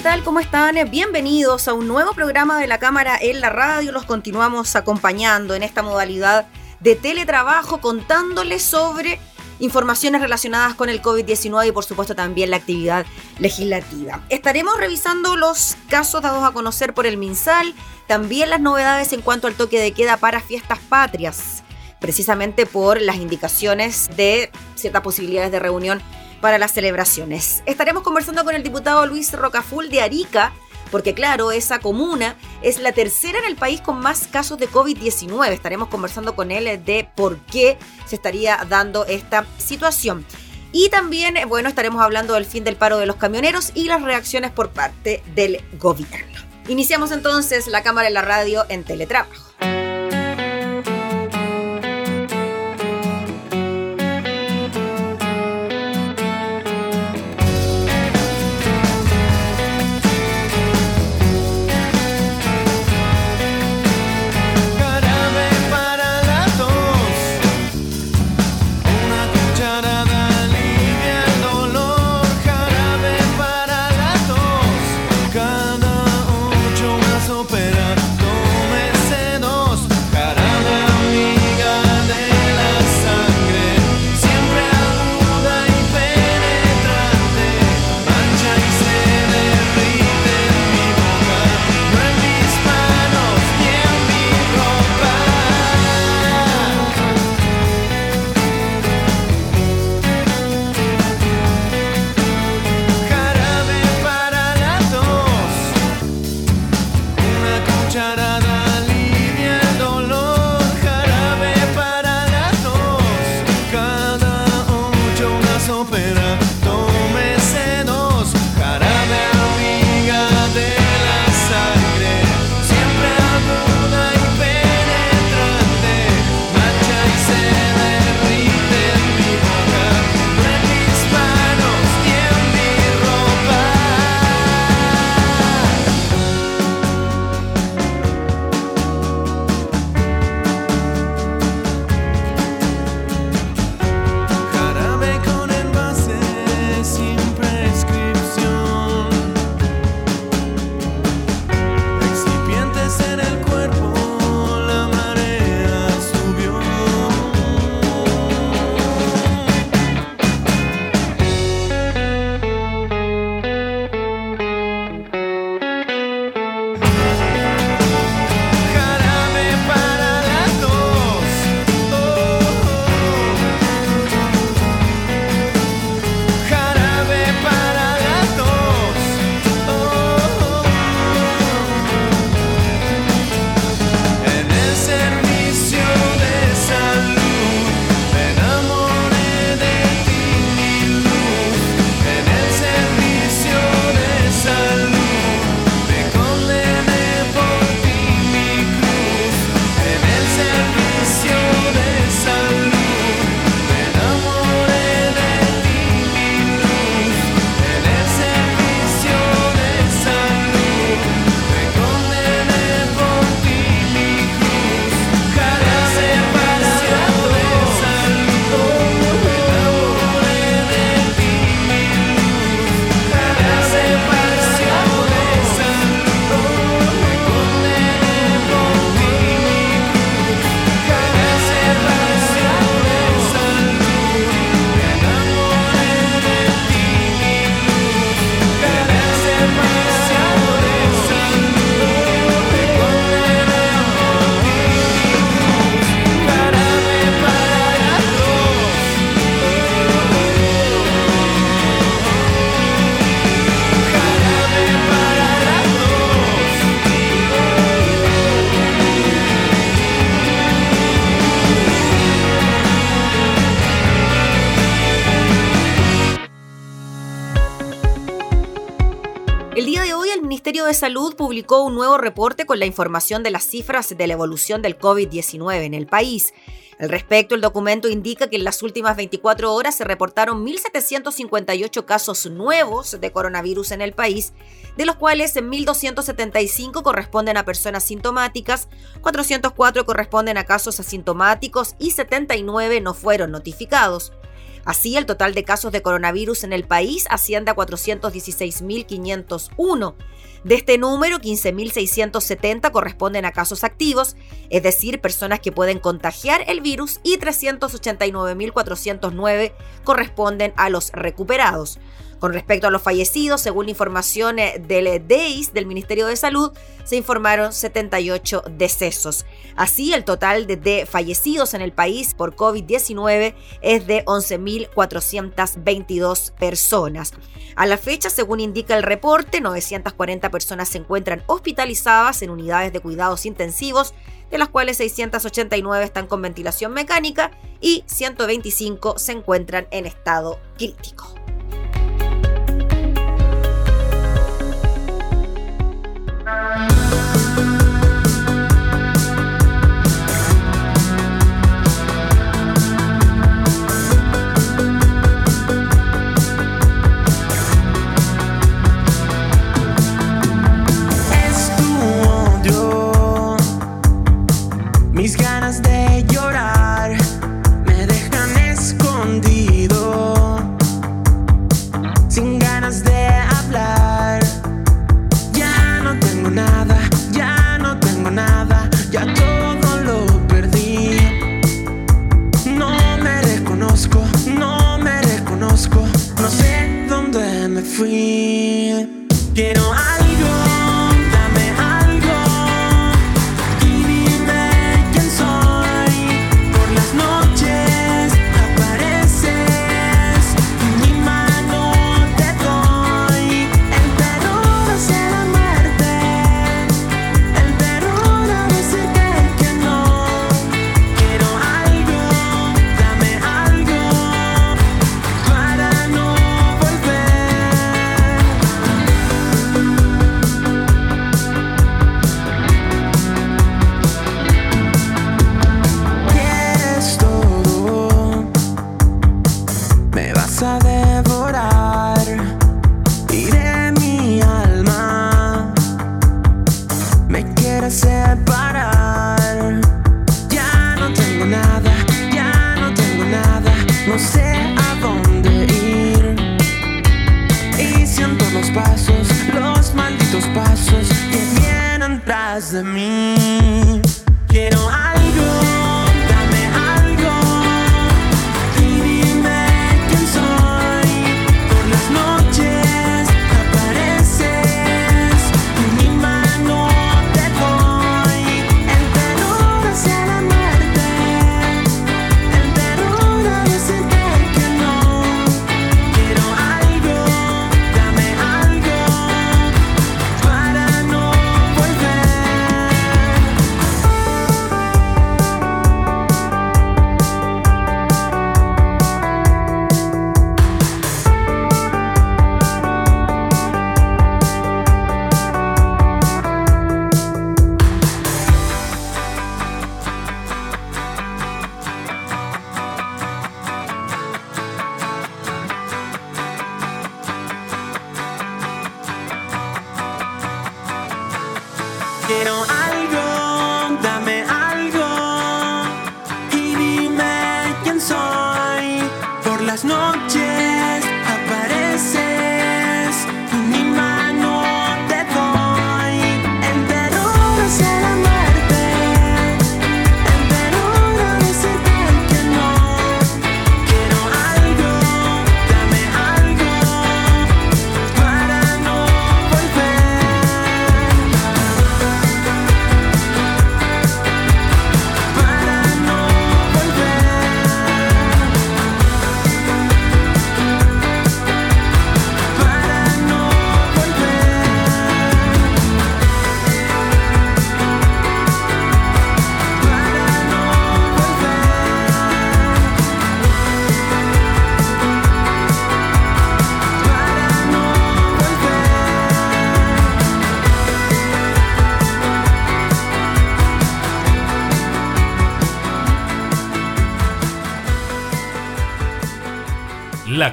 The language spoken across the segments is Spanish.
¿Qué tal? ¿Cómo están? Bienvenidos a un nuevo programa de la Cámara en la Radio. Los continuamos acompañando en esta modalidad de teletrabajo contándoles sobre informaciones relacionadas con el COVID-19 y por supuesto también la actividad legislativa. Estaremos revisando los casos dados a conocer por el MinSal, también las novedades en cuanto al toque de queda para fiestas patrias, precisamente por las indicaciones de ciertas posibilidades de reunión para las celebraciones. Estaremos conversando con el diputado Luis Rocaful de Arica, porque claro, esa comuna es la tercera en el país con más casos de COVID-19. Estaremos conversando con él de por qué se estaría dando esta situación. Y también, bueno, estaremos hablando del fin del paro de los camioneros y las reacciones por parte del gobierno. Iniciamos entonces la cámara en la radio en teletrabajo. Salud publicó un nuevo reporte con la información de las cifras de la evolución del COVID-19 en el país. Al respecto, el documento indica que en las últimas 24 horas se reportaron 1.758 casos nuevos de coronavirus en el país, de los cuales 1.275 corresponden a personas sintomáticas, 404 corresponden a casos asintomáticos y 79 no fueron notificados. Así, el total de casos de coronavirus en el país asciende a 416.501. De este número, 15.670 corresponden a casos activos, es decir, personas que pueden contagiar el virus, y 389.409 corresponden a los recuperados. Con respecto a los fallecidos, según la información eh, del DEIS, del Ministerio de Salud, se informaron 78 decesos. Así, el total de, fallecidos en el país por COVID-19 es de 11.422 personas. A la fecha, según indica el reporte, 940 personas se encuentran hospitalizadas en unidades de cuidados intensivos, de las cuales 689 están con ventilación mecánica y 125 se encuentran en estado crítico.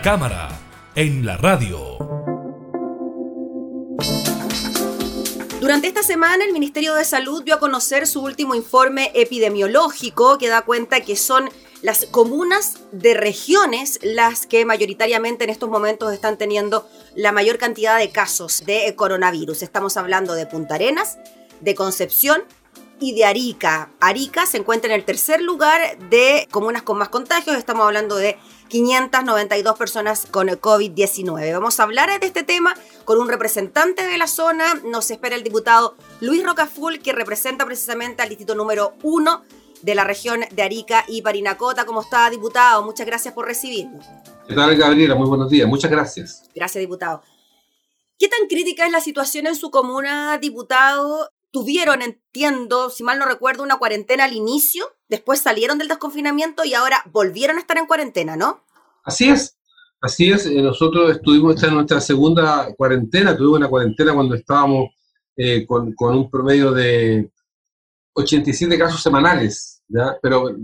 Cámara, en la radio. Durante esta semana el Ministerio de Salud dio a conocer su último informe epidemiológico que da cuenta que son las comunas de regiones las que mayoritariamente en estos momentos están teniendo la mayor cantidad de casos de coronavirus. Estamos hablando de Punta Arenas, de Concepción y de Arica. Arica se encuentra en el tercer lugar de comunas con más contagios. Estamos hablando de 592 personas con COVID-19. Vamos a hablar de este tema con un representante de la zona. Nos espera el diputado Luis Rocaful, que representa precisamente al distrito número 1 de la región de Arica y Parinacota. ¿Cómo está, diputado? Muchas gracias por recibirnos. ¿Qué tal, Gabriela? Muy buenos días. Muchas gracias. Gracias, diputado. ¿Qué tan crítica es la situación en su comuna, diputado? Tuvieron, entiendo, si mal no recuerdo, una cuarentena al inicio, después salieron del desconfinamiento y ahora volvieron a estar en cuarentena, ¿no? Así es, así es. Eh, nosotros estuvimos en nuestra segunda cuarentena, tuvimos una cuarentena cuando estábamos eh, con, un promedio de 87 casos semanales, ¿ya? pero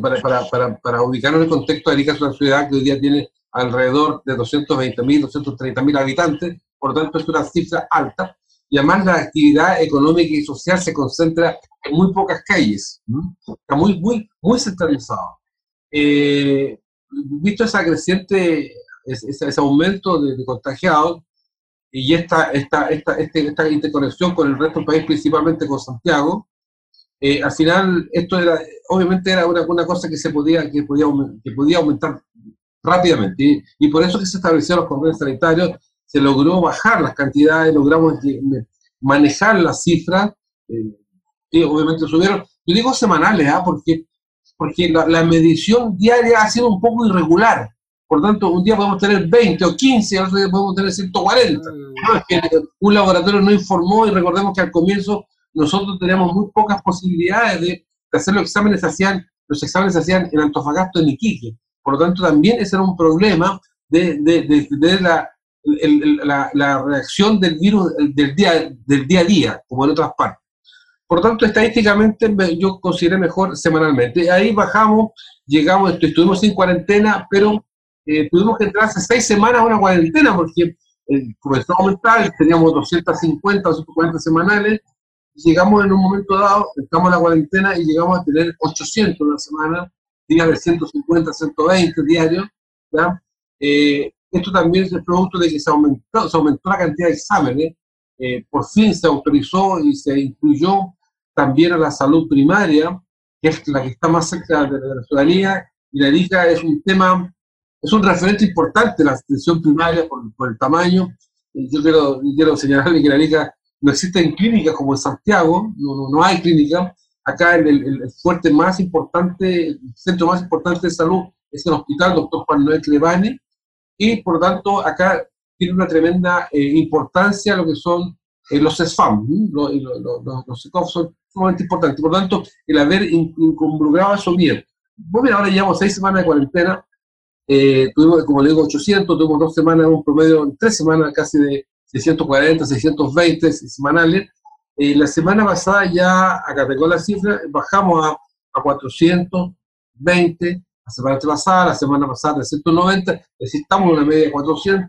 para, para, para, para ubicarnos en el contexto, Arica es una ciudad que hoy día tiene alrededor de 220.000, 230.000 habitantes, por lo tanto es una cifra alta, y además la actividad económica y social se concentra en muy pocas calles, está muy, muy, muy centralizado. Eh, visto esa creciente, ese, ese aumento de, de, contagiados y esta, esta, esta, este, esta interconexión con el resto del país, principalmente con Santiago, eh, al final esto era, obviamente era una, una, cosa que se podía, que podía, que podía aumentar rápidamente y, por eso que se establecieron los convenios sanitarios, se logró bajar las cantidades, logramos manejar las cifras eh, y obviamente subieron, yo digo semanales, ¿ah? porque, porque la, la, medición diaria ha sido un poco irregular, por tanto un día podemos tener 20 o 15, otro día podemos tener 140, no, es que un laboratorio no informó y recordemos que al comienzo nosotros teníamos muy pocas posibilidades de, de, hacer los exámenes, se hacían, los exámenes se hacían en Antofagasta, en Iquique. Por lo tanto, también ese era un problema de, de, de, de la, la, la, reacción del virus del día, del día a día, como en otras partes. Por tanto, estadísticamente yo consideré mejor semanalmente. Ahí bajamos, llegamos, estuvimos sin cuarentena, pero eh, tuvimos que entrar hace seis semanas a una cuarentena porque eh, comenzó a aumentar, teníamos 250 o 240 semanales, llegamos en un momento dado, estamos en la cuarentena y llegamos a tener 800 una semana, días de 150, 120 diarios. Eh, esto también es el producto de que se aumentó, la cantidad de exámenes, eh, por fin se autorizó y se incluyó también a la salud primaria, que es la que está más cerca de, la ciudadanía, y la ERICA es un tema, es un referente importante la atención primaria por, el tamaño. Yo quiero, quiero señalarle que la ERICA no existen clínicas como en Santiago, no, no, hay clínica. Acá el, el, el, fuerte más importante, el centro más importante de salud es el hospital Dr. Juan Noel Clevane, y por lo tanto acá tiene una tremenda eh, importancia lo que son eh, los SFAM, los, los, los SECOF son sumamente importantes. Por lo tanto, el haber involucrado eso bien. Bueno, mira, ahora llevamos seis semanas de cuarentena, eh, tuvimos, como le digo, 800, tuvimos dos semanas, un promedio, tres semanas casi de 640, 620 semanales. Eh, la semana pasada ya acarregó la cifra, bajamos a, a 420, la semana pasada, la semana pasada 390, es decir, estamos en una media de 400.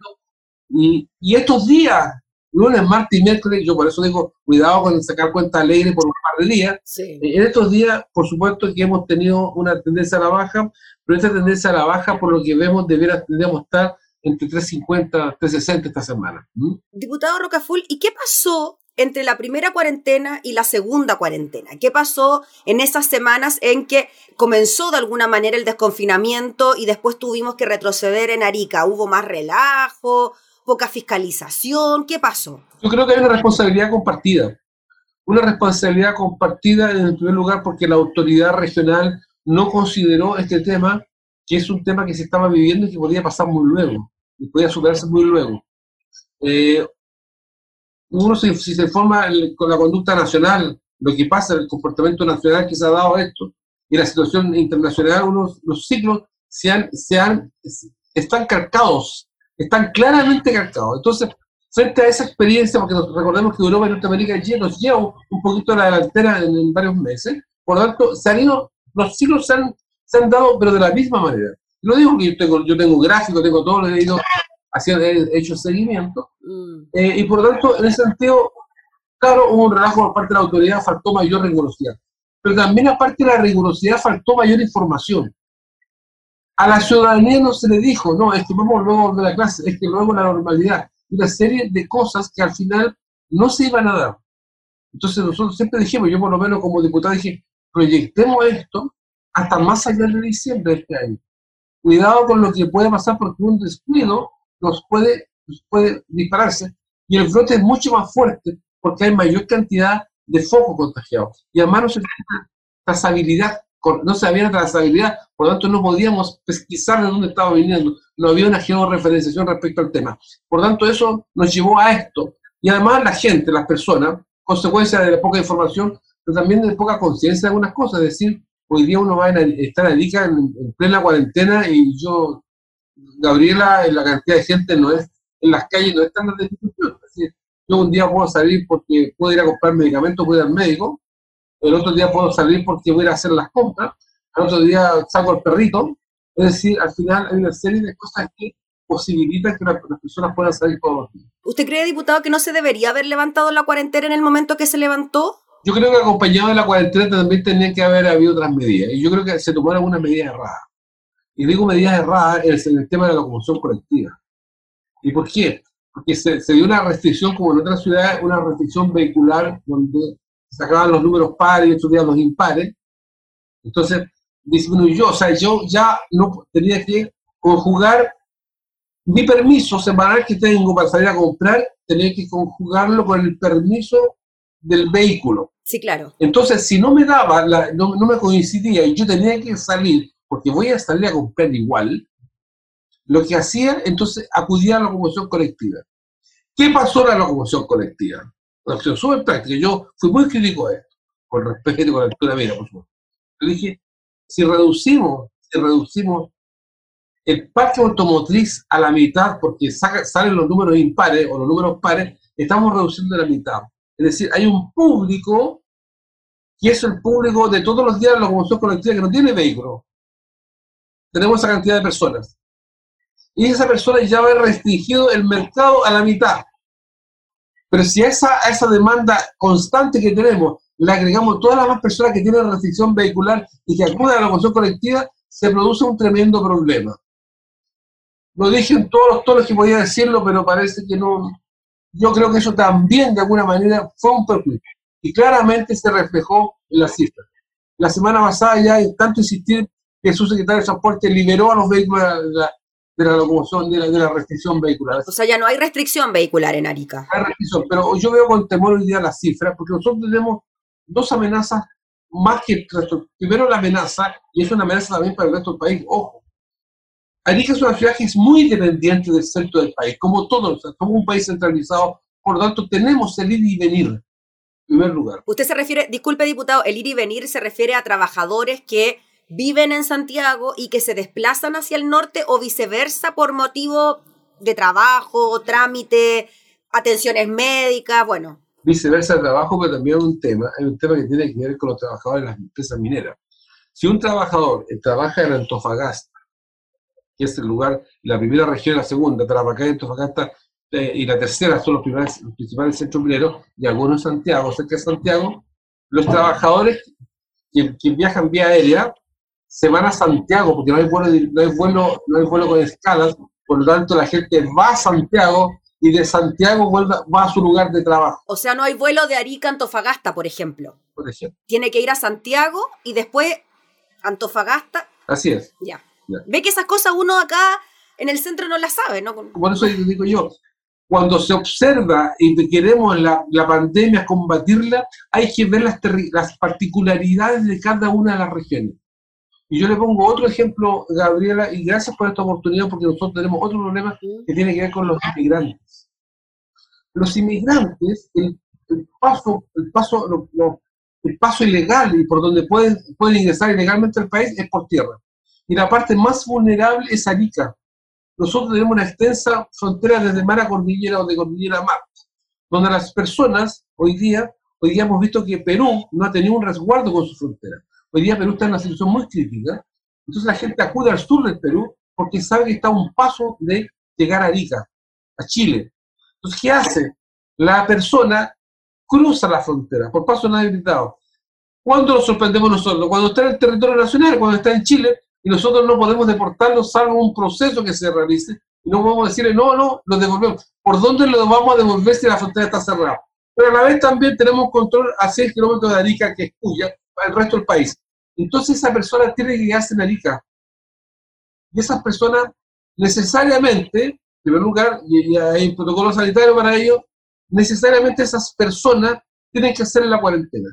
Y, y estos días, lunes, martes y miércoles, yo por eso digo, cuidado con sacar cuenta alegre por un par de días. Sí. Eh, en estos días, por supuesto que hemos tenido una tendencia a la baja, pero esta tendencia a la baja, por lo que vemos, debiera, deberíamos estar entre 350, 360 esta semana. ¿Mm? Diputado Rocaful, ¿y qué pasó entre la primera cuarentena y la segunda cuarentena? ¿Qué pasó en esas semanas en que comenzó de alguna manera el desconfinamiento y después tuvimos que retroceder en Arica? ¿Hubo más relajo, poca fiscalización? ¿Qué pasó? Yo creo que hay una responsabilidad compartida. Una responsabilidad compartida en primer lugar porque la autoridad regional no consideró este tema, que es un tema que se estaba viviendo y que podía pasar muy luego y podía superarse muy luego. Eh, uno, si, si se forma el, con la conducta nacional, lo que pasa, el comportamiento nacional que se ha dado esto, y la situación internacional, unos, los ciclos se han, se han, están calcados, están claramente calcados. Entonces, frente a esa experiencia, porque nos, recordemos que Europa y Norteamérica nos lleva un, poquito a la delantera en, varios meses, por lo tanto, se han ido, los ciclos se han, se han dado, pero de la misma manera. Lo digo porque yo tengo, yo tengo gráfico, tengo todo he ido he hecho seguimiento. Mm. Eh, y por lo tanto, en ese sentido, claro, hubo un relajo por parte de la autoridad, faltó mayor rigurosidad. Pero también aparte de la rigurosidad, faltó mayor información. A la ciudadanía no se le dijo, no, es que vamos luego de la clase, es que luego la normalidad. Una serie de cosas que al final no se iban a dar. Entonces nosotros siempre dijimos, yo por lo menos como diputado dije, proyectemos esto hasta más allá de diciembre de este año. Cuidado con lo que puede pasar porque un descuido nos puede, puede dispararse y el brote es mucho más fuerte porque hay mayor cantidad de focos contagiados. Y además no se había trazabilidad, por lo tanto no podíamos pesquisar de dónde estaba viniendo, no había una georreferenciación respecto al tema. Por lo tanto, eso nos llevó a esto. Y además la gente, las personas, consecuencia de la poca información, pero también de poca conciencia de algunas cosas. Es decir, hoy día uno va a estar en, en plena cuarentena y yo, Gabriela, la cantidad de gente no es, en las calles no es tan de discusión. Es decir, yo un día puedo salir porque puedo ir a comprar medicamentos, voy al médico, el otro día puedo salir porque voy a hacer las compras, el otro día saco al perrito. Es decir, al final hay una serie de cosas que posibilitan que las personas puedan salir todos los días. ¿Usted cree, diputado, que no se debería haber levantado la cuarentena en el momento que se levantó? Yo creo que acompañado de la cuarentena también tenía que haber habido otras medidas. Y yo creo que se tomaron una medida errada. Y digo medidas erradas en el tema de la locomoción colectiva. ¿Y por qué? Porque se, dio una restricción, como en otras ciudades, una restricción vehicular donde se sacaban los números pares y otros días los impares. Entonces disminuyó, o sea, yo ya no tenía que conjugar mi permiso semanal que tengo para salir a comprar, tenía que conjugarlo con el permiso del vehículo. Sí, claro. Entonces, si no me daba, no, me coincidía y yo tenía que salir, porque voy a salir a comprar igual, lo que hacía, entonces acudía a la locomoción colectiva. ¿Qué pasó en la locomoción colectiva? Una opción súper práctica. Yo fui muy crítico de esto, con respeto y con la altura mía, por supuesto. Yo dije, si reducimos, si reducimos el parque automotriz a la mitad, porque salen los números impares o los números pares, estamos reduciendo la mitad. Es decir, hay un público que es el público de todos los días de la locomoción colectiva que no tiene vehículo. Tenemos esa cantidad de personas. Y esa persona ya va restringido el mercado a la mitad. Pero si a esa, a esa demanda constante que tenemos le agregamos todas las más personas que tienen restricción vehicular y que acuden a la locomoción colectiva, se produce un tremendo problema. Lo dije en todos los tonos que podía decirlo, pero parece que no. Yo creo que eso también, de alguna manera, fue un perjuicio. Y claramente se reflejó en las cifras. La semana pasada, ya tanto insistir que su secretario de Transporte liberó a los vehículos de la, locomoción, de la, restricción vehicular. O sea, ya no hay restricción vehicular en Arica. Hay restricción, pero yo veo con temor hoy día las cifras, porque nosotros tenemos dos amenazas más que el resto. Primero la amenaza, y es una amenaza también para el resto del país, ojo, Arica es una ciudad que es muy dependiente del centro del país, como todos, somos un país centralizado, por lo tanto tenemos el ir y venir, en primer lugar. Usted se refiere, disculpe diputado, el ir y venir se refiere a trabajadores que viven en Santiago y que se desplazan hacia el norte o viceversa por motivo de trabajo, trámite, atenciones médicas, bueno. Viceversa trabajo, pero también un tema, hay un tema que tiene que ver con los trabajadores de las empresas mineras. Si un trabajador trabaja en Antofagasta que es el lugar, la primera región la segunda, Tarapacá y Antofagasta, eh, y la tercera son los, principales centros mineros, y algunos Santiago, cerca de Santiago, los trabajadores que, viajan vía aérea se van a Santiago, porque no hay, vuelo, no, hay vuelo, no hay vuelo con escalas, por lo tanto la gente va a Santiago y de Santiago vuelve, va a su lugar de trabajo. O sea, no hay vuelo de Arica a Antofagasta, por ejemplo. Por ejemplo. Tiene que ir a Santiago y después Antofagasta. Así es. Ya. Ve que esas cosas uno acá en el centro no las sabe, ¿no? Por eso digo yo, cuando se observa y queremos la, la pandemia combatirla, hay que ver las, las particularidades de cada una de las regiones. Y yo le pongo otro ejemplo, Gabriela, y gracias por esta oportunidad, porque nosotros tenemos otro problema que tiene que ver con los inmigrantes. Los inmigrantes, el, paso, el paso, el paso ilegal y por donde pueden, pueden ingresar ilegalmente al país es por tierra y la parte más vulnerable es Arica. Nosotros tenemos una extensa frontera desde mar a cordillera o de cordillera a mar, donde las personas hoy día, hoy día hemos visto que Perú no ha tenido un resguardo con su frontera. Hoy día Perú está en una situación muy crítica, entonces la gente acude al sur del Perú porque sabe que está a un paso de llegar a Arica, a Chile. Entonces, ¿qué hace? La persona cruza la frontera por paso no habilitado. ¿Cuándo lo sorprendemos nosotros? Cuando está en el territorio nacional, cuando está en Chile, y nosotros no podemos deportarlo salvo un proceso que se realice, y no podemos decirle, no, no, lo devolvemos. ¿Por dónde lo vamos a devolver si la frontera está cerrada? Pero a la vez también tenemos control a 6 kilómetros de Arica, que es cuya, el resto del país. Entonces esa persona tiene que quedarse en Arica. Y esas personas necesariamente, en primer lugar, y hay protocolo sanitario para ello, necesariamente esas personas tienen que hacer la cuarentena.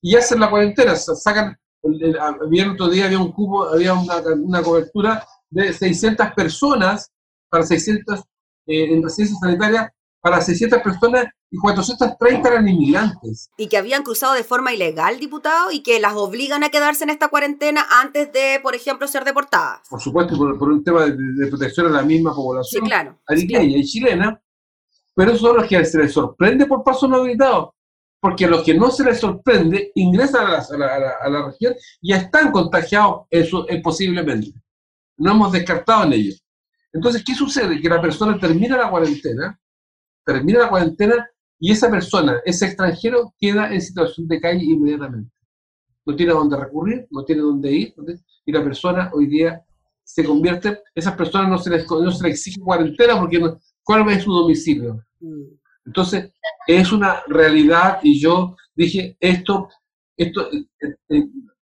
Y hacen la cuarentena, sacan, el, el, otro día había un cubo, había una, una, cobertura de 600 personas para 600 eh, en residencia sanitaria para 600 personas y 430 eran inmigrantes. Y que habían cruzado de forma ilegal, diputado, y que las obligan a quedarse en esta cuarentena antes de, por ejemplo, ser deportadas. Por supuesto, por, por un tema de, protección a la misma población sí, claro, ariqueña y chilena, pero esos son los que se les sorprende por paso no habilitado, porque a los que no se les sorprende ingresan a la, a la, región y ya están contagiados eso, es posiblemente. No hemos descartado en ellos. Entonces, ¿qué sucede? Que la persona termina la cuarentena, termina la cuarentena y esa persona, ese extranjero, queda en situación de calle inmediatamente. No tiene a dónde recurrir, no tiene dónde ir, y la persona hoy día se convierte, esas personas no se les, no se les exige cuarentena porque no, ¿cuál es su domicilio? Entonces, es una realidad y yo dije, esto, esto, eh, eh, eh,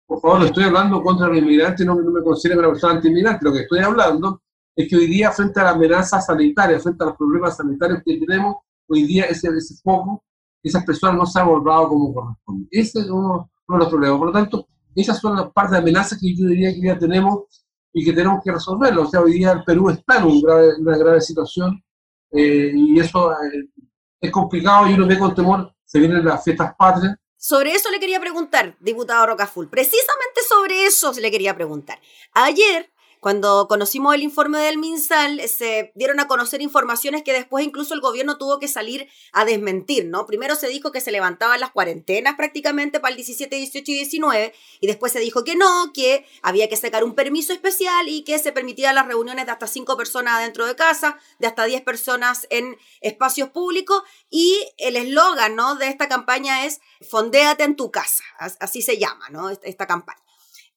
por favor, no estoy hablando contra los inmigrantes, no, no me considero una persona anti-inmigrante, lo que estoy hablando es que hoy día, frente a la amenaza sanitaria, frente a los problemas sanitarios que tenemos, hoy día ese, ese foco, esas personas no se han abordado como corresponde. Ese es uno, de los problemas. Por lo tanto, esas son las partes de amenazas que yo diría que ya tenemos y que tenemos que resolverlo. O sea, hoy día el Perú está en una grave situación eh, y eso eh, es complicado y uno ve con temor, se vienen las fiestas patrias. Sobre eso le quería preguntar, diputado Rocaful. Precisamente sobre eso le quería preguntar. Ayer cuando conocimos el informe del MinSal, se dieron a conocer informaciones que después incluso el gobierno tuvo que salir a desmentir, ¿no? Primero se dijo que se levantaban las cuarentenas prácticamente para el 17, 18 y 19, y después se dijo que no, que había que sacar un permiso especial y que se permitían las reuniones de hasta 5 personas dentro de casa, de hasta 10 personas en espacios públicos, y el eslogan, ¿no? De esta campaña es Fondéate en tu casa, así se llama, ¿no? Esta campaña.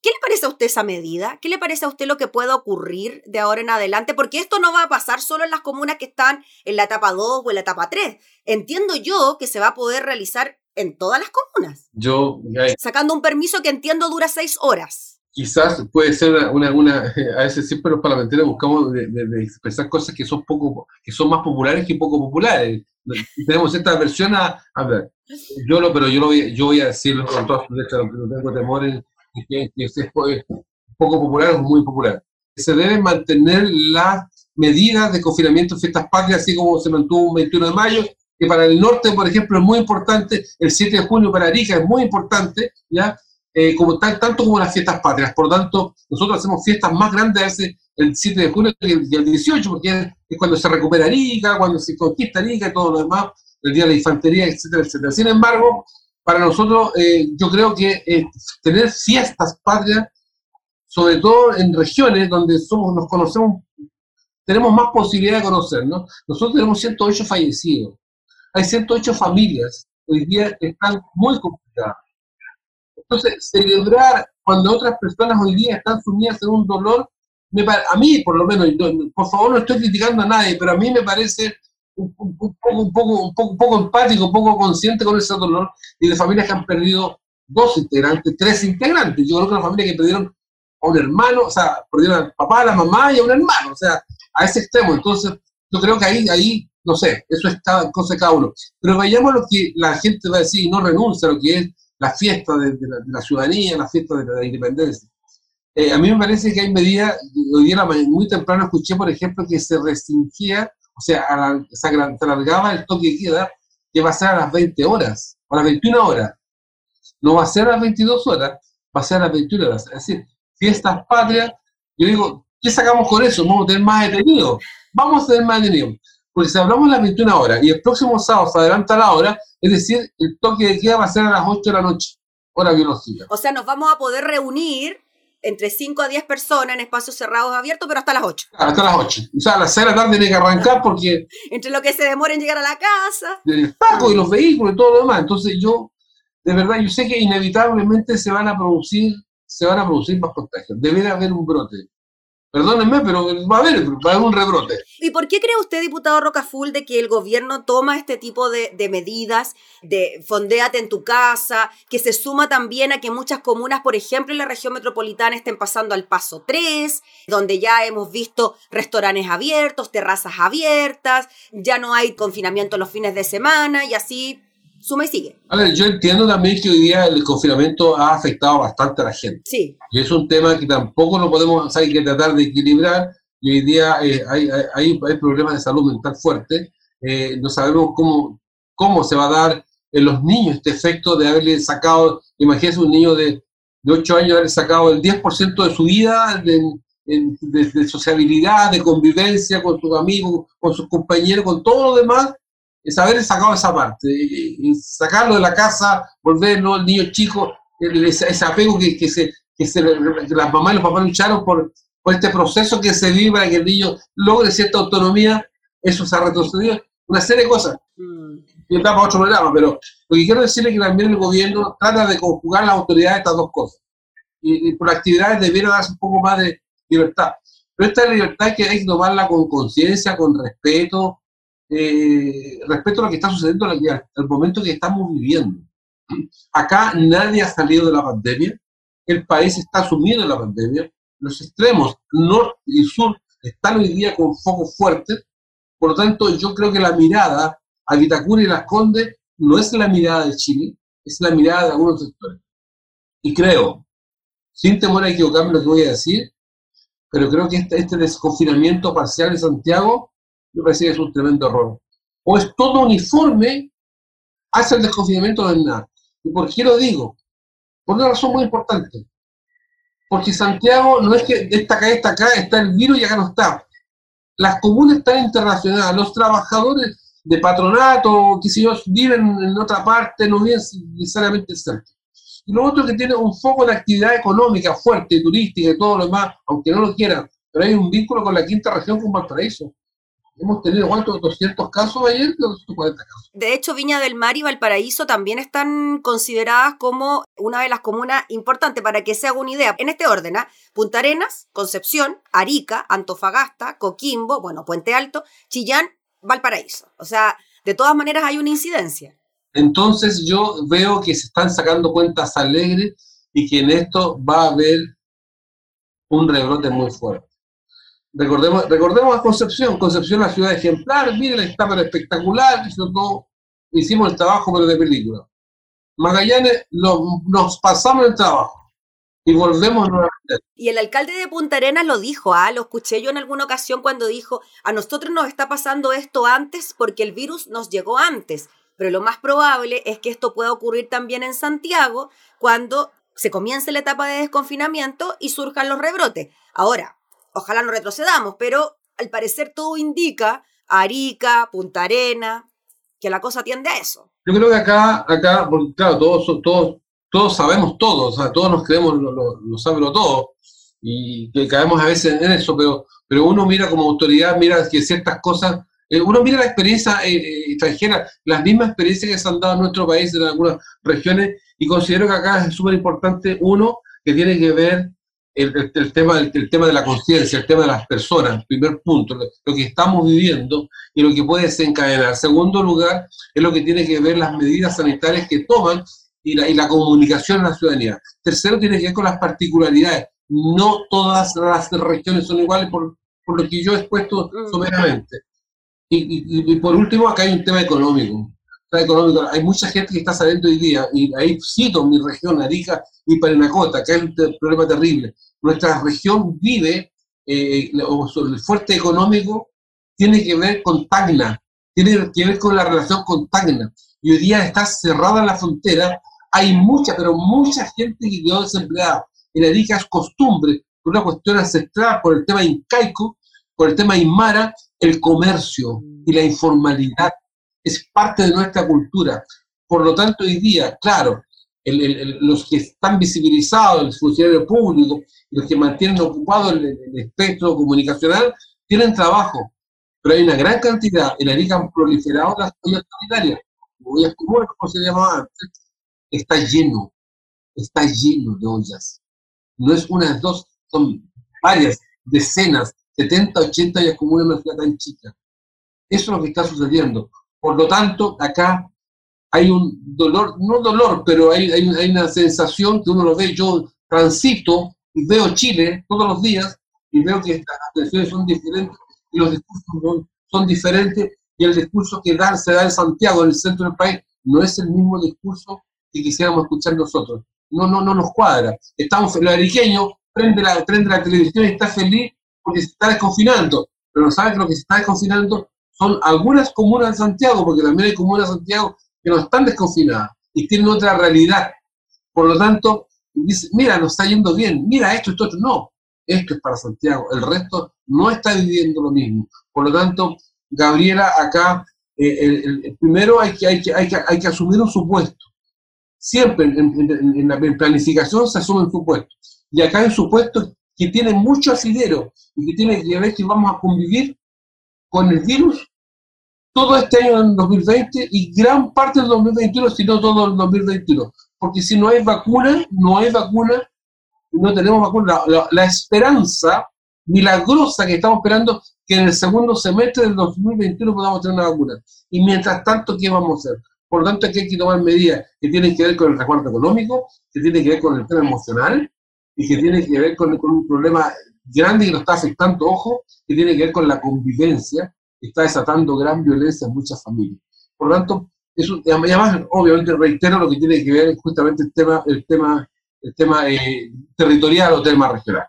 ¿Qué le parece a usted esa medida? ¿Qué le parece a usted lo que pueda ocurrir de ahora en adelante? Porque esto no va a pasar solo en las comunas que están en la etapa 2 o en la etapa 3. Entiendo yo que se va a poder realizar en todas las comunas. Yo, Sacando un permiso que entiendo dura seis horas. Quizás puede ser una, una, a veces siempre los parlamentarios buscamos de, expresar cosas que son poco, que son más populares que poco populares. Tenemos esta versión a, a ver, yo lo, pero yo lo voy, yo voy a decirlo con todas sus letras, no tengo temor en, que, es poco popular o muy popular. Se deben mantener las medidas de confinamiento en fiestas patrias, así como se mantuvo un 21 de mayo, que para el norte, por ejemplo, es muy importante, el 7 de junio para Arica es muy importante, ¿ya? Eh, como tanto como las fiestas patrias. Por lo tanto, nosotros hacemos fiestas más grandes el 7 de junio que el, 18, porque es, cuando se recupera Arica, cuando se conquista Arica y todo lo demás, el Día de la Infantería, etcétera, etcétera. Sin embargo, para nosotros, eh, yo creo que eh, tener fiestas patrias, sobre todo en regiones donde somos, nos conocemos, tenemos más posibilidad de conocernos. Nosotros tenemos 108 fallecidos. Hay 108 familias hoy día que están muy complicadas. Entonces, celebrar cuando otras personas hoy día están sumidas en un dolor, me, a mí por lo menos, por favor no estoy criticando a nadie, pero a mí me parece un, poco, un, poco, un, poco, un poco empático, un poco consciente con ese dolor y de familias que han perdido dos integrantes, tres integrantes. Yo creo que una familia que perdieron a un hermano, o sea, perdieron al papá, a la mamá y a un hermano, o sea, a ese extremo. Entonces, yo creo que ahí, ahí no sé, eso es cada cosa de cada uno. Pero vayamos a lo que la gente va a decir y no renuncia a lo que es la fiesta de, la, ciudadanía, la fiesta de la, independencia. Eh, a mí me parece que hay medidas, hoy día muy temprano escuché, por ejemplo, que se restringía o sea, se alargaba el toque de queda que va a ser a las 20 horas, o a las 21 horas. No va a ser a las 22 horas, va a ser a las 21 horas. Es decir, fiestas patrias, yo digo, ¿qué sacamos con eso? Vamos a tener más detenidos. Vamos a tener más detenidos. Porque si hablamos de las 21 horas y el próximo sábado se adelanta la hora, es decir, el toque de queda va a ser a las 8 de la noche, hora biológica. O sea, nos vamos a poder reunir entre 5 a 10 personas en espacios cerrados abiertos, pero hasta las 8. hasta las 8. O sea, a las 6 de la tarde tiene que arrancar porque... entre lo que se demora en llegar a la casa. El pago y los vehículos y todo lo demás. Entonces yo, de verdad, yo sé que inevitablemente se van a producir, se van a producir más contagios. Debe haber un brote. Perdónenme, pero va a haber, va a un rebrote. ¿Y por qué cree usted, diputado Rocaful, de que el gobierno toma este tipo de, de, medidas, de fondéate en tu casa, que se suma también a que muchas comunas, por ejemplo, en la región metropolitana, estén pasando al paso 3, donde ya hemos visto restaurantes abiertos, terrazas abiertas, ya no hay confinamiento los fines de semana y así suma y sigue. A ver, yo entiendo también que hoy día el confinamiento ha afectado bastante a la gente. Sí. Y es un tema que tampoco lo podemos, hay que tratar de equilibrar. Y hoy día eh, hay, hay, hay, problemas de salud mental fuertes. Eh, no sabemos cómo, cómo se va a dar en los niños este efecto de haberle sacado, imagínense un niño de, de 8 años haberle sacado el 10% de su vida de, de, de, sociabilidad, de convivencia con sus amigos, con sus compañeros, con todo lo demás, es haber sacado esa parte, y sacarlo de la casa, volverlo al niño chico, ese, ese apego que, que, se, que, se, que las mamás y los papás lucharon por, por este proceso que se vive para que el niño logre cierta autonomía, eso se ha retrocedido, una serie de cosas. Mm. Y para otro programa, pero lo que quiero decirle es que también el gobierno trata de conjugar las autoridades de estas dos cosas. Y, y por actividades debiera darse un poco más de libertad. Pero esta libertad que hay que tomarla con conciencia, con respeto, eh, respecto a lo que está sucediendo al, al momento que estamos viviendo. Acá nadie ha salido de la pandemia, el país está sumido en la pandemia, los extremos norte y sur están hoy día con focos fuertes, por lo tanto yo creo que la mirada a Vitacura y Las Condes no es la mirada de Chile, es la mirada de algunos sectores. Y creo, sin temor a equivocarme lo que voy a decir, pero creo que este, este desconfinamiento parcial de Santiago me parece es un tremendo error. O es todo uniforme hacia el desconfinamiento es nada. ¿Y por qué lo digo? Por una razón muy importante. Porque Santiago no es que esta acá, esta acá, está el virus y acá no está. Las comunas están internacionales, los trabajadores de patronato, que si ellos viven en otra parte, no viven necesariamente cerca. Y lo otro que tiene un foco de actividad económica fuerte, turística y todo lo demás, aunque no lo quieran, pero hay un vínculo con la quinta región con Valparaíso. Hemos tenido, ¿cuántos? 200 casos ayer, 240 casos. De hecho, Viña del Mar y Valparaíso también están consideradas como una de las comunas importantes, para que se haga una idea. En este orden, ¿ah? Punta Arenas, Concepción, Arica, Antofagasta, Coquimbo, bueno, Puente Alto, Chillán, Valparaíso. O sea, de todas maneras hay una incidencia. Entonces yo veo que se están sacando cuentas alegres y que en esto va a haber un rebrote muy fuerte. Recordemos, recordemos a Concepción, Concepción la ciudad ejemplar, miren, está pero espectacular, todo, hicimos el trabajo pero de película. Magallanes nos pasamos el trabajo y volvemos nuevamente. Y el alcalde de Punta Arenas lo dijo, ¿ah? lo escuché yo en alguna ocasión cuando dijo, a nosotros nos está pasando esto antes porque el virus nos llegó antes, pero lo más probable es que esto pueda ocurrir también en Santiago cuando se comience la etapa de desconfinamiento y surjan los rebrotes. Ahora, ojalá no retrocedamos, pero al parecer todo indica Arica, Punta Arena, que la cosa tiende a eso. Yo creo que acá, acá porque claro, todos, todos, todos sabemos todo, o sea, todos nos creemos lo, lo, lo sabemos todo, y que caemos a veces en eso, pero, pero uno mira como autoridad, mira que ciertas cosas, eh, uno mira la experiencia eh, eh, extranjera, las mismas experiencias que se han dado en nuestro país, en algunas regiones, y considero que acá es súper importante, uno, que tiene que ver el, el, tema, el, tema de la conciencia, el tema de las personas, primer punto, lo que estamos viviendo y lo que puede desencadenar. Segundo lugar, es lo que tiene que ver las medidas sanitarias que toman y la, y la comunicación a la ciudadanía. Tercero, tiene que ver con las particularidades. No todas las regiones son iguales por, por lo que yo he expuesto mm. someramente. Y, y, y, por último, acá hay un tema económico. Económico. Hay mucha gente que está saliendo hoy día, y ahí cito mi región, Arica y Parinacota, que es un problema terrible nuestra región vive, eh, el fuerte económico tiene que ver con Tacna, tiene que ver con la relación con Tacna. Y hoy día está cerrada la frontera, hay mucha, pero mucha gente que quedó desempleada. En Arica es costumbre, por una cuestión ancestral, por el tema incaico, por el tema aymara, el comercio y la informalidad es parte de nuestra cultura. Por lo tanto, hoy día, claro, los que están visibilizados, el funcionario público, los que mantienen ocupado el, espectro comunicacional, tienen trabajo. Pero hay una gran cantidad, en la han proliferado las ollas sanitarias, ollas comunes, como se llamaba antes, está lleno, está lleno de ollas. No es una, dos, son varias, decenas, 70, 80 ollas comunes en una ciudad tan chica. Eso es lo que está sucediendo. Por lo tanto, acá hay un dolor, no dolor, pero hay, hay, una sensación que uno lo ve, yo transito y veo Chile todos los días y veo que estas atenciones son diferentes y los discursos son, diferentes y el discurso que da, se da en Santiago, en el centro del país, no es el mismo discurso que quisiéramos escuchar nosotros. No, no, no nos cuadra. Estamos, el ariqueño prende la, prende la televisión y está feliz porque se está desconfinando, pero no sabe que lo que se está desconfinando son algunas comunas de Santiago, porque también hay comunas de Santiago que no están desconfinadas y tienen otra realidad. Por lo tanto, dice, mira, nos está yendo bien, mira esto, esto, otro. No, esto es para Santiago, el resto no está viviendo lo mismo. Por lo tanto, Gabriela, acá, eh, el, primero hay que, hay, que, hay, que, hay que asumir un supuesto. Siempre en, la planificación se asume un supuesto. Y acá hay un supuesto que tiene mucho asidero y que tiene que ver que vamos a convivir con el virus todo este año en 2020 y gran parte del 2021, si no todo el 2021. Porque si no hay vacuna, no hay vacuna, no tenemos vacuna. La, esperanza milagrosa que estamos esperando que en el segundo semestre del 2021 podamos tener una vacuna. Y mientras tanto, ¿qué vamos a hacer? Por lo tanto, aquí hay que tomar medidas que tienen que ver con el recuerdo económico, que tienen que ver con el tema emocional y que tienen que ver con, con un problema grande que nos está afectando, ojo, que tiene que ver con la convivencia está desatando gran violencia en muchas familias. Por lo tanto, eso, además, obviamente, reitero lo que tiene que ver justamente el tema, el tema, el tema eh, territorial o tema regional.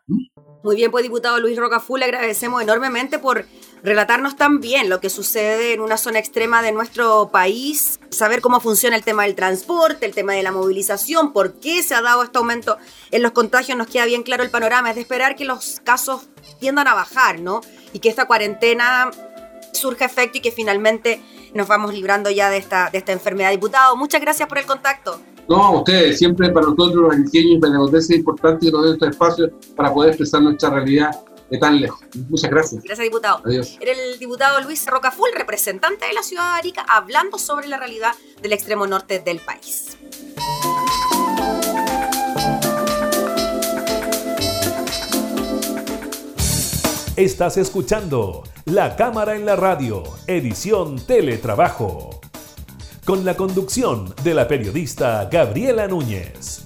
Muy bien, pues diputado Luis Rocafú, le agradecemos enormemente por relatarnos tan bien lo que sucede en una zona extrema de nuestro país, saber cómo funciona el tema del transporte, el tema de la movilización, por qué se ha dado este aumento en los contagios, nos queda bien claro el panorama, es de esperar que los casos tiendan a bajar, ¿no? Y que esta cuarentena surja efecto y que finalmente nos vamos librando ya de esta, enfermedad. Diputado, muchas gracias por el contacto. No, a ustedes, siempre para nosotros los antiguos y es importante que nos den para poder expresar nuestra realidad de tan lejos. Muchas gracias. Gracias, diputado. Adiós. Era el diputado Luis Rocaful, representante de la ciudad de Arica, hablando sobre la realidad del extremo norte del país. Estás escuchando La Cámara en la Radio, edición Teletrabajo, con la conducción de la periodista Gabriela Núñez.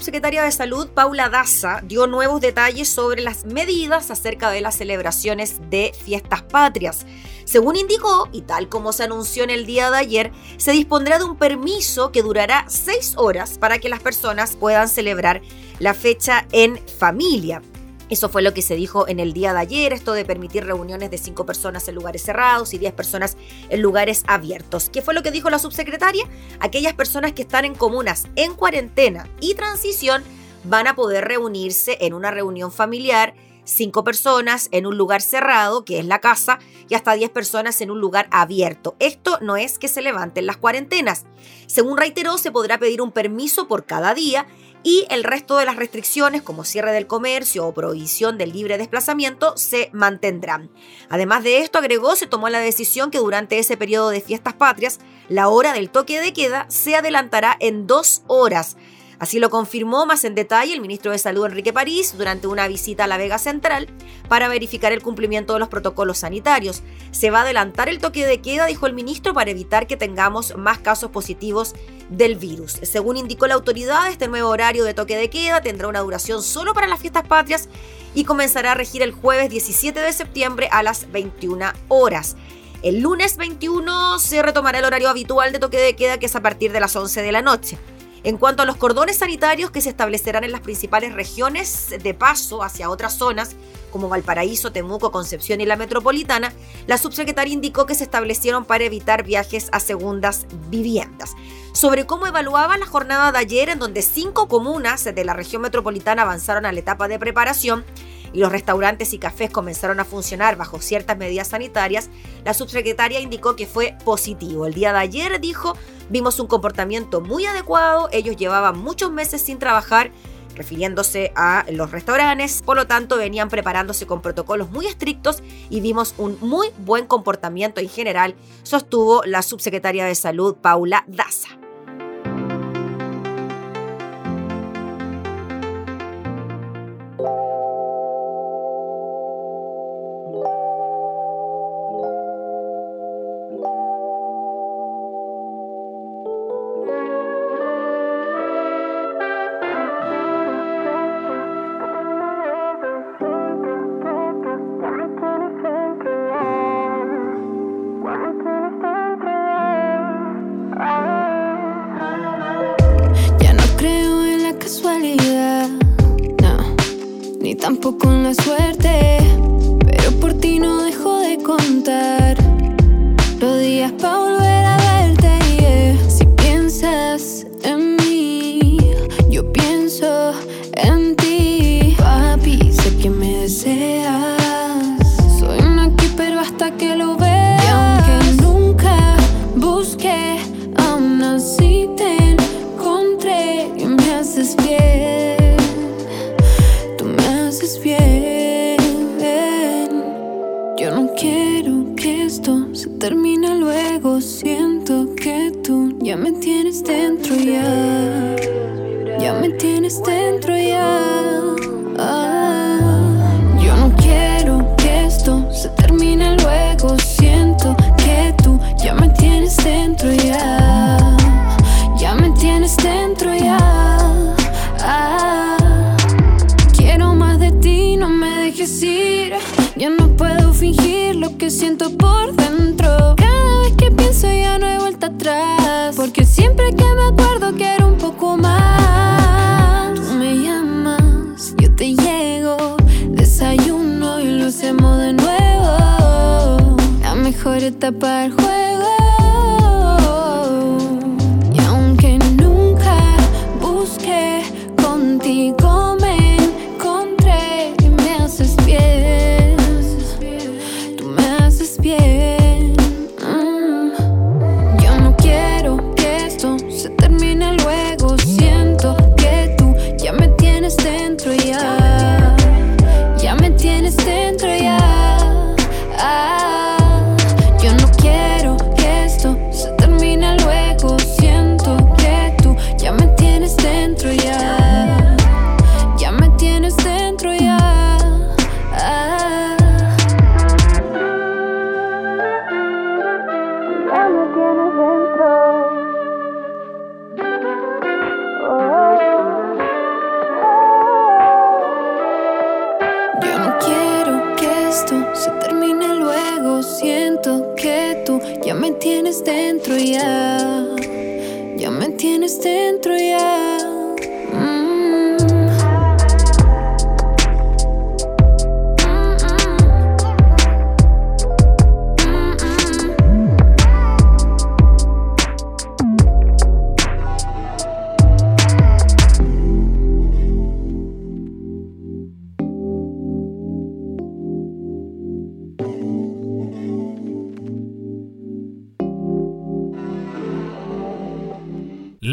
Subsecretaria de Salud, Paula Daza, dio nuevos detalles sobre las medidas acerca de las celebraciones de fiestas patrias. Según indicó, y tal como se anunció en el día de ayer, se dispondrá de un permiso que durará seis horas para que las personas puedan celebrar la fecha en familia. Eso fue lo que se dijo en el día de ayer, esto de permitir reuniones de cinco personas en lugares cerrados y diez personas en lugares abiertos. ¿Qué fue lo que dijo la subsecretaria? Aquellas personas que están en comunas en cuarentena y transición van a poder reunirse en una reunión familiar cinco personas en un lugar cerrado, que es la casa, y hasta 10 personas en un lugar abierto. Esto no es que se levanten las cuarentenas. Según reiteró, se podrá pedir un permiso por cada día y el resto de las restricciones, como cierre del comercio o prohibición del libre desplazamiento, se mantendrán. Además de esto, agregó, se tomó la decisión que durante ese periodo de fiestas patrias, la hora del toque de queda se adelantará en dos horas Así lo confirmó más en detalle el ministro de Salud Enrique París durante una visita a la Vega Central para verificar el cumplimiento de los protocolos sanitarios. Se va a adelantar el toque de queda, dijo el ministro, para evitar que tengamos más casos positivos del virus. Según indicó la autoridad, este nuevo horario de toque de queda tendrá una duración solo para las fiestas patrias y comenzará a regir el jueves 17 de septiembre a las 21 horas. El lunes 21 se retomará el horario habitual de toque de queda, que es a partir de las 11 de la noche. En cuanto a los cordones sanitarios que se establecerán en las principales regiones de paso hacia otras zonas, como Valparaíso, Temuco, Concepción y la metropolitana, la subsecretaria indicó que se establecieron para evitar viajes a segundas viviendas. Sobre cómo evaluaba la jornada de ayer, en donde cinco comunas de la región metropolitana avanzaron a la etapa de preparación, y los restaurantes y cafés comenzaron a funcionar bajo ciertas medidas sanitarias, la subsecretaria indicó que fue positivo. El día de ayer dijo Vimos un comportamiento muy adecuado, ellos llevaban muchos meses sin trabajar refiriéndose a los restaurantes, por lo tanto venían preparándose con protocolos muy estrictos y vimos un muy buen comportamiento en general, sostuvo la subsecretaria de Salud Paula Daza.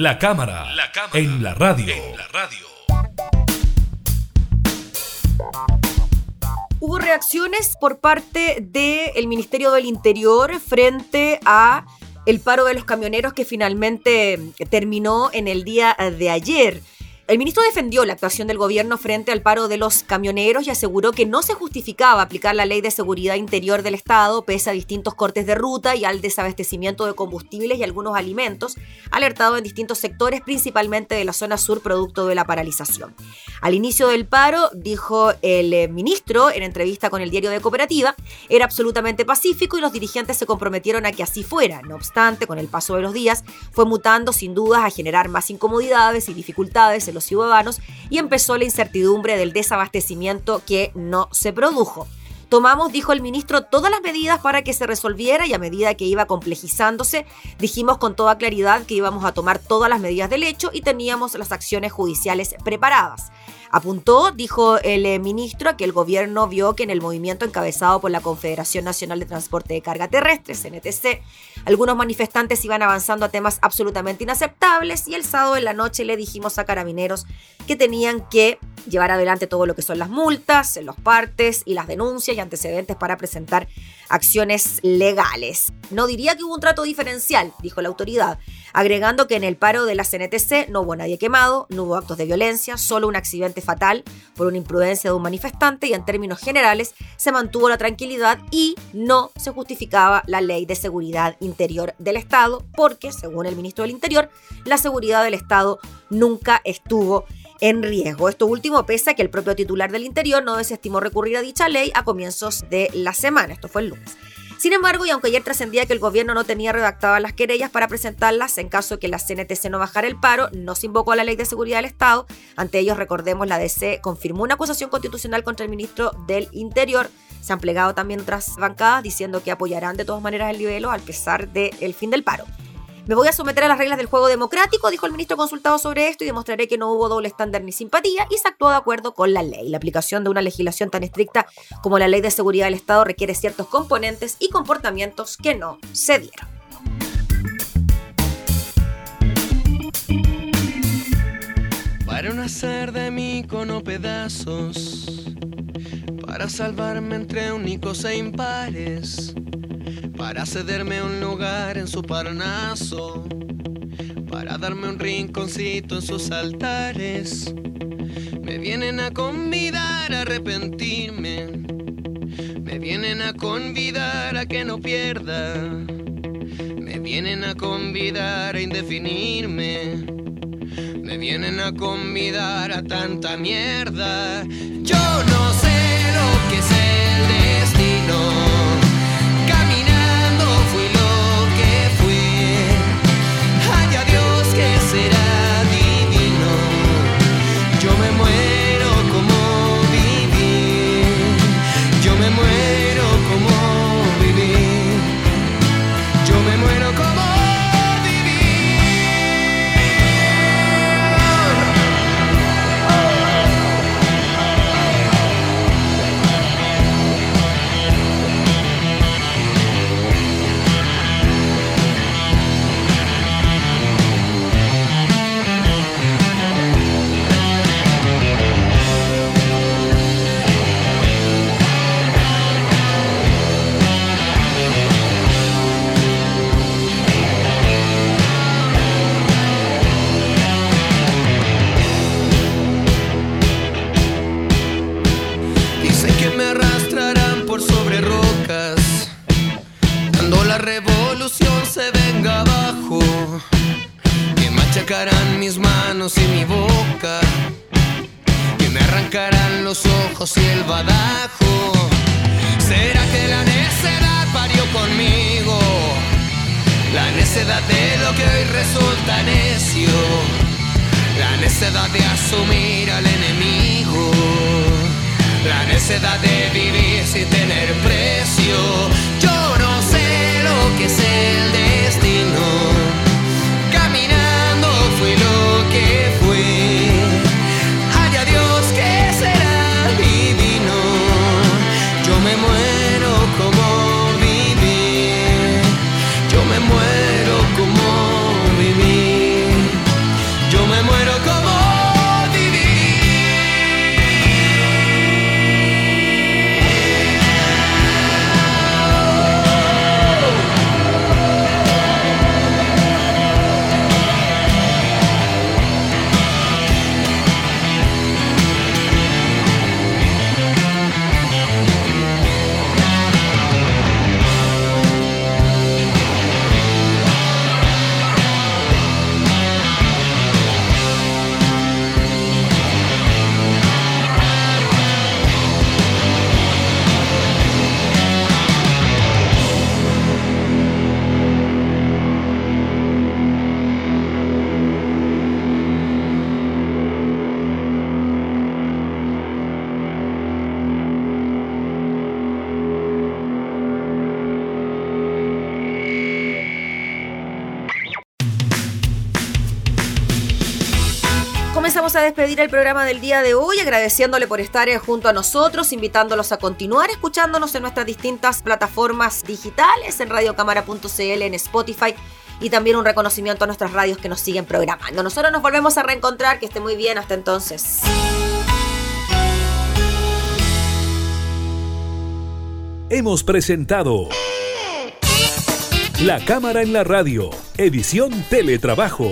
La cámara, en, la radio. Hubo reacciones por parte del Ministerio del Interior frente a el paro de los camioneros que finalmente terminó en el día de ayer. El ministro defendió la actuación del gobierno frente al paro de los camioneros y aseguró que no se justificaba aplicar la ley de seguridad interior del Estado pese a distintos cortes de ruta y al desabastecimiento de combustibles y algunos alimentos, alertado en distintos sectores, principalmente de la zona sur producto de la paralización. Al inicio del paro, dijo el eh, ministro en entrevista con el diario de Cooperativa, era absolutamente pacífico y los dirigentes se comprometieron a que así fuera. No obstante, con el paso de los días, fue mutando sin dudas a generar más incomodidades y dificultades en los ciudadanos y empezó la incertidumbre del desabastecimiento que no se produjo. Tomamos, dijo el ministro, todas las medidas para que se resolviera y a medida que iba complejizándose, dijimos con toda claridad que íbamos a tomar todas las medidas del hecho y teníamos las acciones judiciales preparadas. Apuntó, dijo el eh, ministro, que el gobierno vio que en el movimiento encabezado por la Confederación Nacional de Transporte de Carga Terrestre, CNTC, algunos manifestantes iban avanzando a temas absolutamente inaceptables y el sábado en la noche le dijimos a carabineros que tenían que llevar adelante todo lo que son las multas, los partes y las denuncias y antecedentes para presentar acciones legales. No diría que hubo un trato diferencial, dijo la autoridad, agregando que en el paro de la CNTC no hubo nadie quemado, no hubo actos de violencia, solo un accidente fatal por una imprudencia de un manifestante y en términos generales se mantuvo la tranquilidad y no se justificaba la ley de seguridad interior del Estado porque, según el ministro del Interior, la seguridad del Estado nunca estuvo en riesgo. Esto último pese a que el propio titular del Interior no desestimó recurrir a dicha ley a comienzos de la semana. Esto fue el lunes. Sin embargo, y aunque ayer trascendía que el gobierno no tenía redactadas las querellas para presentarlas en caso de que la CNTC no bajara el paro, no se invocó a la ley de seguridad del Estado. Ante ellos, recordemos, la DC confirmó una acusación constitucional contra el ministro del Interior. Se han plegado también otras bancadas diciendo que apoyarán de todas maneras el libelo al pesar del fin del paro. Me voy a someter a las reglas del juego democrático, dijo el ministro consultado sobre esto, y demostraré que no hubo doble estándar ni simpatía, y se actuó de acuerdo con la ley. La aplicación de una legislación tan estricta como la ley de seguridad del Estado requiere ciertos componentes y comportamientos que no se dieron. Para hacer de mí pedazos, para salvarme entre únicos e impares para cederme un lugar en su parnaso, para darme un rinconcito en sus altares. Me vienen a convidar a arrepentirme, me vienen a convidar a que no pierda, me vienen a convidar a indefinirme, me vienen a convidar a tanta mierda. Yo no sé lo que es el destino. Y me arrancarán los ojos despedir el programa del día de hoy, agradeciéndole por estar eh, junto a nosotros, invitándolos a continuar escuchándonos en nuestras distintas plataformas digitales, en radiocámara.cl, en Spotify y también un reconocimiento a nuestras radios que nos siguen programando. Nosotros nos volvemos a reencontrar, que esté muy bien, hasta entonces. Hemos presentado La Cámara en la Radio, edición Teletrabajo.